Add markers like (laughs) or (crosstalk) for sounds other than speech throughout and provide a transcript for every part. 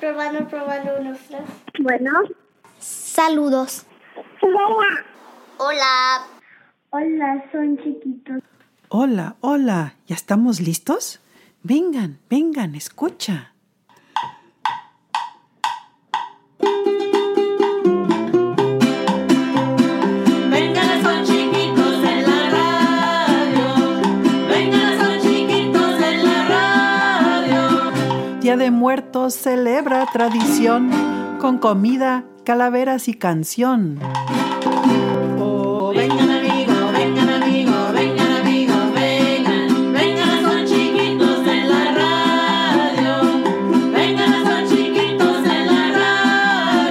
Probando, probando unos dos. Bueno. Saludos. Hola. Hola. Hola, son chiquitos. Hola, hola. ¿Ya estamos listos? Vengan, vengan, escucha. Día de Muertos celebra tradición con comida, calaveras y canción. Oh, vengan amigos, vengan amigos, vengan amigos, vengan. Vengan, son chiquitos en la radio. Vengan, son chiquitos en la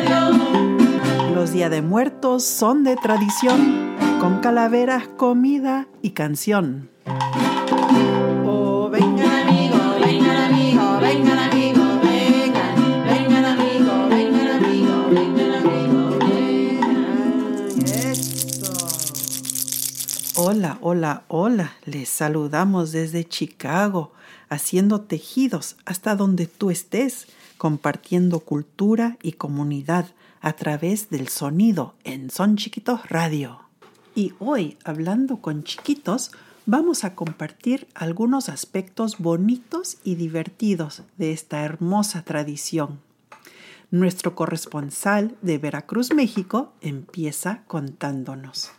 radio. Los Día de Muertos son de tradición con calaveras, comida y canción. Hola, hola, hola. Les saludamos desde Chicago, haciendo tejidos hasta donde tú estés, compartiendo cultura y comunidad a través del sonido en Son Chiquitos Radio. Y hoy, hablando con chiquitos, vamos a compartir algunos aspectos bonitos y divertidos de esta hermosa tradición. Nuestro corresponsal de Veracruz, México, empieza contándonos.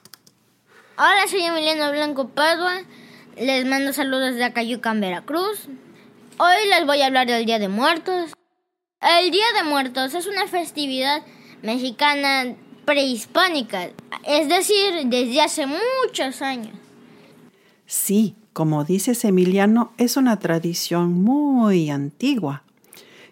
Hola, soy Emiliano Blanco Padua. Les mando saludos de Acayucan, Veracruz. Hoy les voy a hablar del Día de Muertos. El Día de Muertos es una festividad mexicana prehispánica, es decir, desde hace muchos años. Sí, como dices Emiliano, es una tradición muy antigua.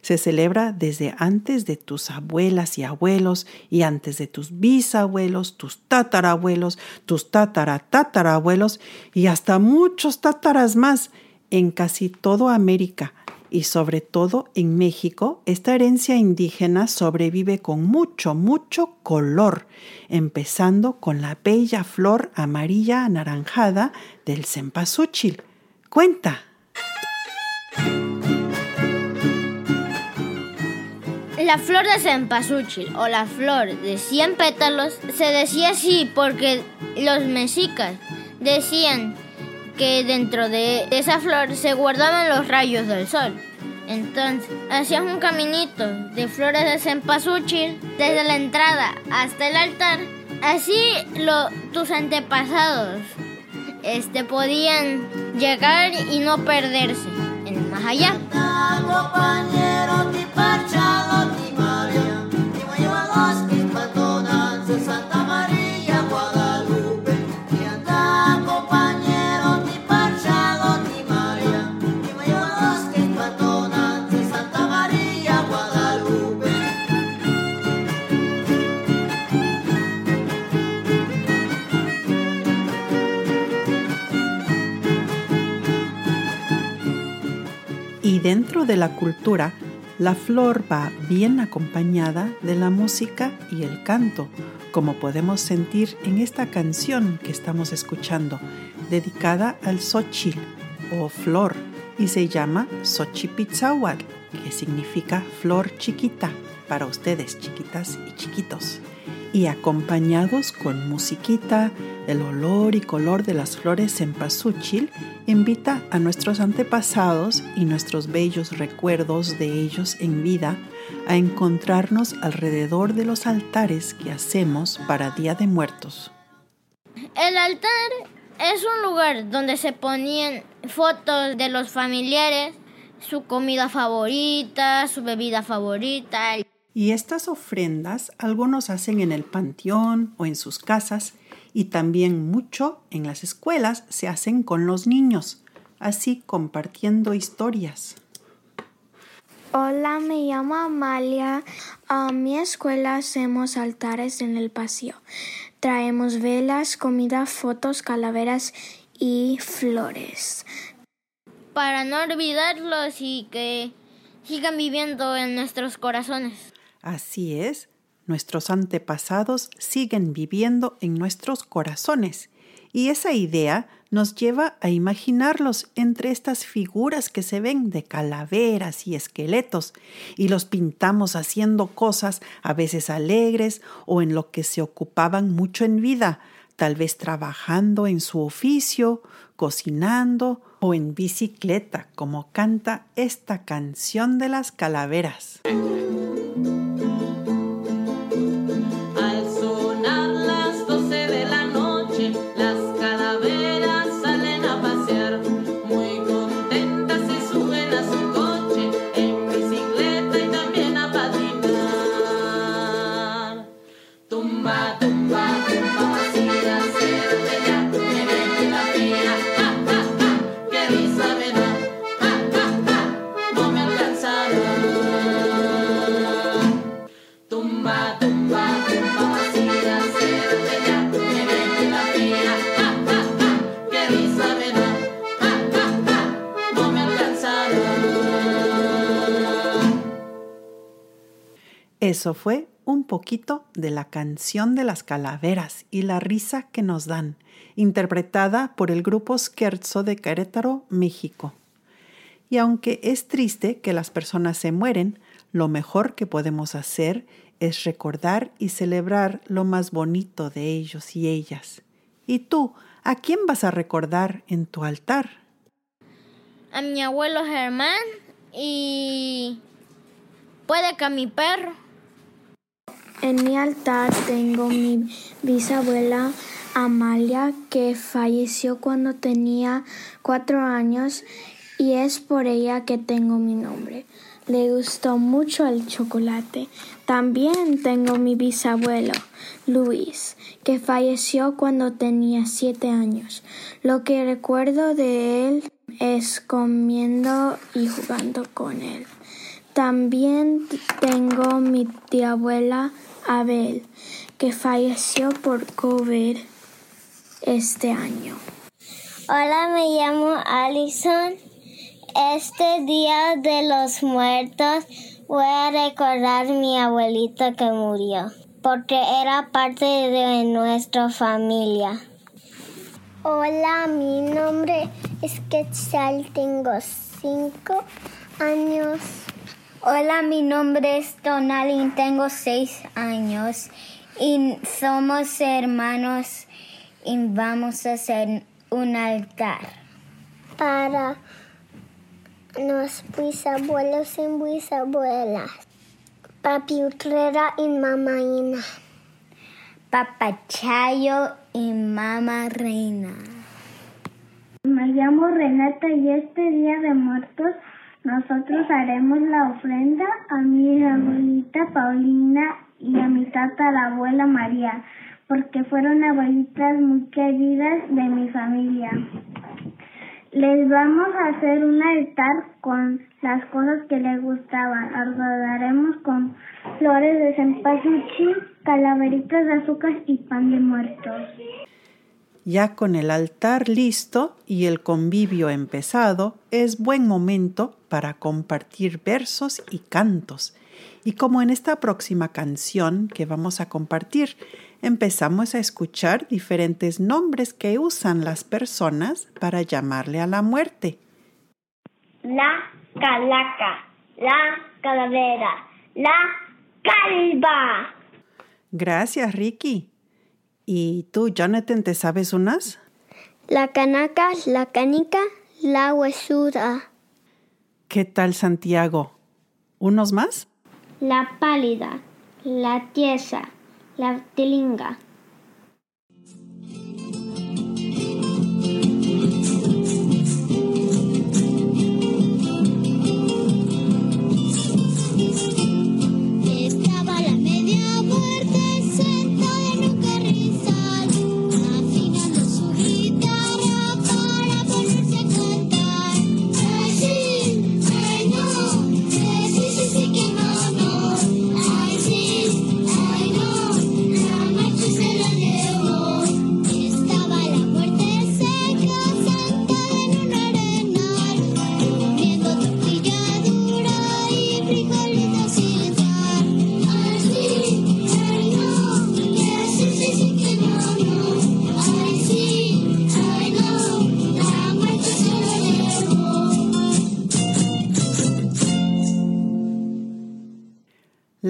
Se celebra desde antes de tus abuelas y abuelos y antes de tus bisabuelos, tus tatarabuelos, tus tataratatarabuelos y hasta muchos tátaras más en casi toda América y sobre todo en México, esta herencia indígena sobrevive con mucho, mucho color, empezando con la bella flor amarilla anaranjada del cempasúchil. Cuenta. La flor de cempasúchil o la flor de 100 pétalos se decía así porque los mexicas decían que dentro de esa flor se guardaban los rayos del sol. Entonces, hacías un caminito de flores de cempasúchil desde la entrada hasta el altar. Así lo, tus antepasados este, podían llegar y no perderse en el más allá. Dentro de la cultura, la flor va bien acompañada de la música y el canto, como podemos sentir en esta canción que estamos escuchando, dedicada al Xochitl o flor, y se llama Xochipitzahuatl, que significa flor chiquita para ustedes, chiquitas y chiquitos. Y acompañados con musiquita, el olor y color de las flores cempasúchil invita a nuestros antepasados y nuestros bellos recuerdos de ellos en vida a encontrarnos alrededor de los altares que hacemos para Día de Muertos. El altar es un lugar donde se ponían fotos de los familiares, su comida favorita, su bebida favorita. Y estas ofrendas algunos hacen en el panteón o en sus casas y también mucho en las escuelas se hacen con los niños, así compartiendo historias. Hola, me llamo Amalia. A mi escuela hacemos altares en el pasillo. Traemos velas, comida, fotos, calaveras y flores. Para no olvidarlos y que sigan viviendo en nuestros corazones. Así es, nuestros antepasados siguen viviendo en nuestros corazones Y esa idea nos lleva a imaginarlos entre estas figuras que se ven de calaveras y esqueletos, y los pintamos haciendo cosas a veces alegres o en lo que se ocupaban mucho en vida, tal vez trabajando en su oficio, cocinando o en bicicleta, como canta esta canción de las calaveras. Fue un poquito de la canción de las calaveras y la risa que nos dan, interpretada por el grupo Scherzo de Querétaro, México. Y aunque es triste que las personas se mueren, lo mejor que podemos hacer es recordar y celebrar lo más bonito de ellos y ellas. ¿Y tú, a quién vas a recordar en tu altar? A mi abuelo Germán y puede que a mi perro. En mi altar tengo mi bisabuela Amalia que falleció cuando tenía cuatro años y es por ella que tengo mi nombre. Le gustó mucho el chocolate. También tengo mi bisabuelo Luis que falleció cuando tenía siete años. Lo que recuerdo de él es comiendo y jugando con él. También tengo mi tía abuela Abel, que falleció por COVID este año. Hola, me llamo Alison. Este día de los muertos voy a recordar a mi abuelito que murió, porque era parte de nuestra familia. Hola, mi nombre es Quetzal, tengo cinco años. Hola, mi nombre es Tonalin, tengo seis años. Y somos hermanos y vamos a hacer un altar. Para los bisabuelos y bisabuelas, papi Utrera y mamá Ina, papá Chayo y mamá Reina. Me llamo Renata y este día de muertos nosotros haremos la ofrenda a mi abuelita Paulina y a mi tata la abuela María, porque fueron abuelitas muy queridas de mi familia. Les vamos a hacer un altar con las cosas que les gustaban. Adoraremos con flores de cempasúchil, calaveritas de azúcar y pan de muertos. Ya con el altar listo y el convivio empezado, es buen momento para compartir versos y cantos. Y como en esta próxima canción que vamos a compartir, empezamos a escuchar diferentes nombres que usan las personas para llamarle a la muerte. La calaca, la calavera, la calva. Gracias, Ricky. ¿Y tú, Jonathan, te sabes unas? La canaca, la canica, la huesuda. ¿Qué tal, Santiago? ¿Unos más? La pálida, la tiesa, la tilinga.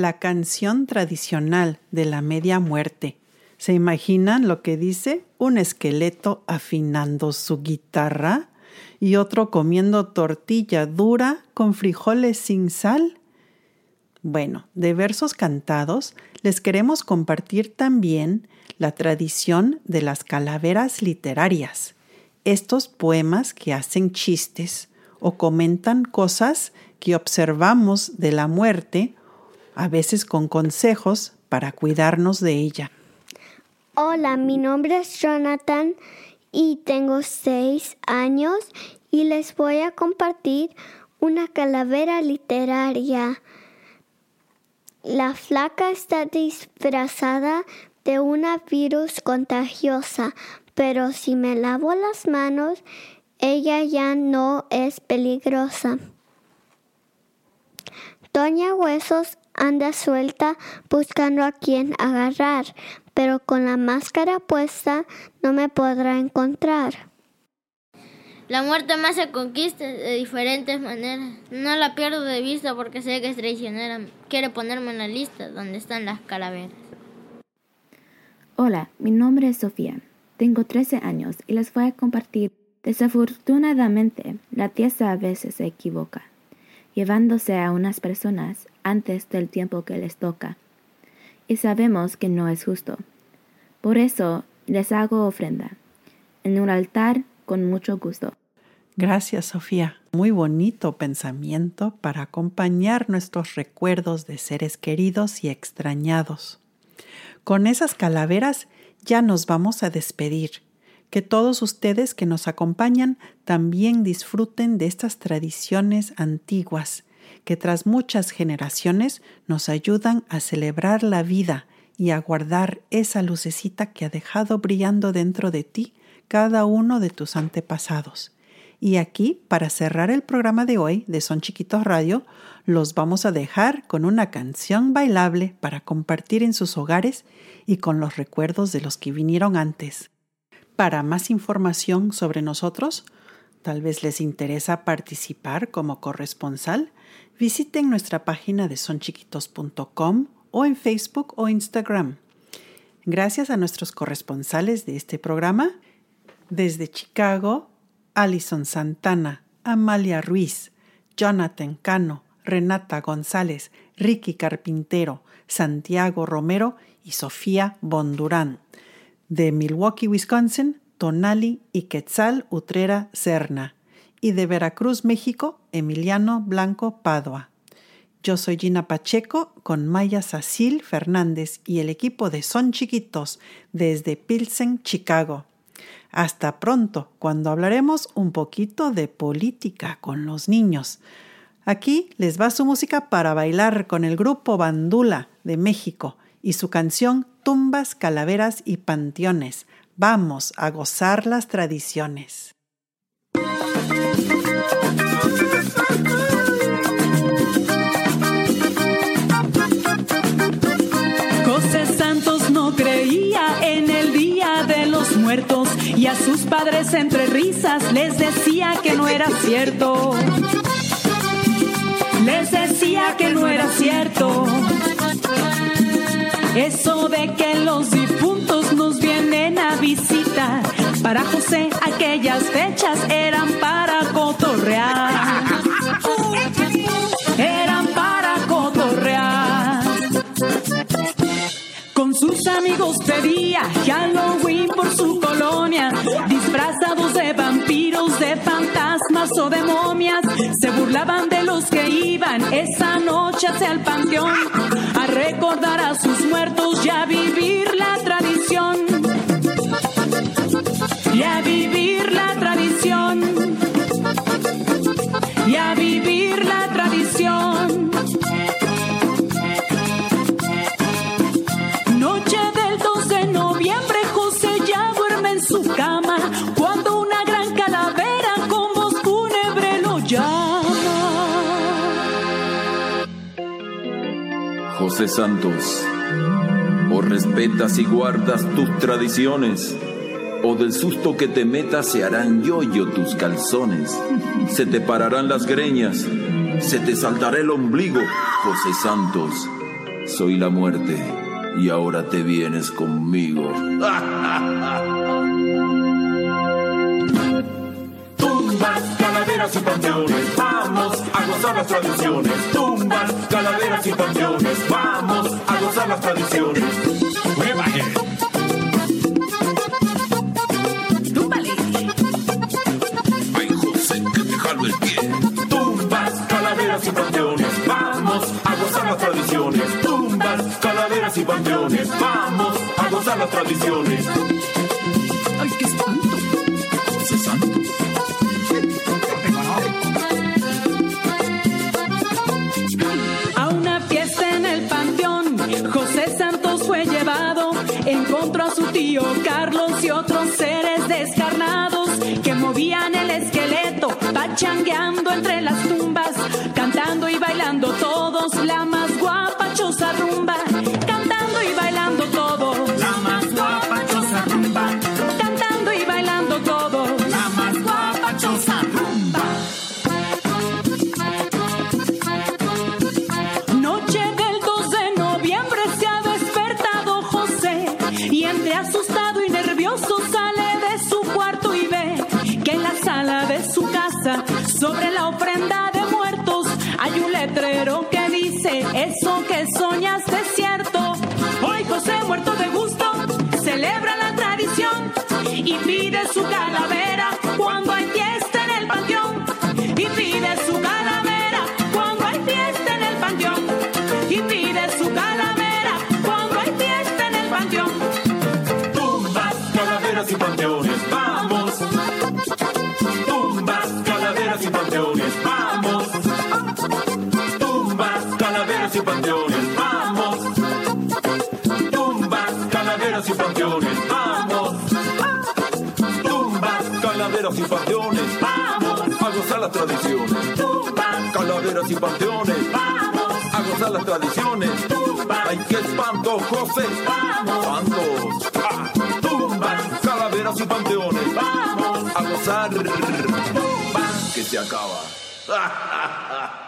La canción tradicional de la media muerte. ¿Se imaginan lo que dice? Un esqueleto afinando su guitarra y otro comiendo tortilla dura con frijoles sin sal. Bueno, de versos cantados les queremos compartir también la tradición de las calaveras literarias, estos poemas que hacen chistes o comentan cosas que observamos de la muerte, a veces con consejos para cuidarnos de ella. Hola, mi nombre es Jonathan y tengo seis años y les voy a compartir una calavera literaria. La flaca está disfrazada de una virus contagiosa, pero si me lavo las manos, ella ya no es peligrosa. Doña Huesos anda suelta buscando a quien agarrar, pero con la máscara puesta no me podrá encontrar. La muerte me hace conquistas de diferentes maneras. No la pierdo de vista porque sé que es traicionera. Quiere ponerme en la lista donde están las calaveras. Hola, mi nombre es Sofía. Tengo 13 años y les voy a compartir. Desafortunadamente, la tierra a veces se equivoca, llevándose a unas personas antes del tiempo que les toca. Y sabemos que no es justo. Por eso les hago ofrenda en un altar con mucho gusto. Gracias, Sofía. Muy bonito pensamiento para acompañar nuestros recuerdos de seres queridos y extrañados. Con esas calaveras ya nos vamos a despedir. Que todos ustedes que nos acompañan también disfruten de estas tradiciones antiguas que tras muchas generaciones nos ayudan a celebrar la vida y a guardar esa lucecita que ha dejado brillando dentro de ti cada uno de tus antepasados. Y aquí, para cerrar el programa de hoy de Son Chiquitos Radio, los vamos a dejar con una canción bailable para compartir en sus hogares y con los recuerdos de los que vinieron antes. Para más información sobre nosotros, tal vez les interesa participar como corresponsal, visiten nuestra página de sonchiquitos.com o en Facebook o Instagram. Gracias a nuestros corresponsales de este programa, desde Chicago, Alison Santana, Amalia Ruiz, Jonathan Cano, Renata González, Ricky Carpintero, Santiago Romero y Sofía Bondurán. De Milwaukee, Wisconsin, Tonali y Quetzal Utrera Serna. Y de Veracruz, México, Emiliano Blanco Padua. Yo soy Gina Pacheco con Maya Sacil Fernández y el equipo de Son Chiquitos desde Pilsen, Chicago. Hasta pronto, cuando hablaremos un poquito de política con los niños. Aquí les va su música para bailar con el grupo Bandula de México y su canción Tumbas, Calaveras y Panteones. Vamos a gozar las tradiciones. José Santos no creía en el día de los muertos y a sus padres entre risas les decía que no era cierto. Les decía que no era cierto. Eso de que los José aquellas fechas eran para cotorrear. Eran para cotorrear. Con sus amigos pedía Halloween por su colonia, disfrazados de vampiros, de fantasmas o de momias. Se burlaban de los que iban esa noche hacia el panteón a recordar a sus muertos y a José Santos, o respetas y guardas tus tradiciones, o del susto que te metas se harán yoyo tus calzones, se te pararán las greñas, se te saltará el ombligo, José Santos. Soy la muerte y ahora te vienes conmigo. Tumbas, calaveras y panteones, vamos a gozar las tradiciones. Tumbas, calaveras y panteones, vamos a gozar las tradiciones. ¡Muévale! Ay, José, que te jalo el pie. Tumbas, calaveras y panteones, vamos a gozar las tradiciones. Tumbas, calaveras y panteones, vamos a gozar las tradiciones. trouxe letrero que dice eso que soñaste calaveras y panteones, vamos. Tumbas, Calaveras y panteones, vamos. a gozar las tradiciones. Tumbas, Calaveras y panteones, vamos. a gozar las tradiciones. Ay, qué espanto, José. Espantos. Ah, Tumbas, Calaveras y panteones, vamos. a gozar. Que se acaba. (laughs)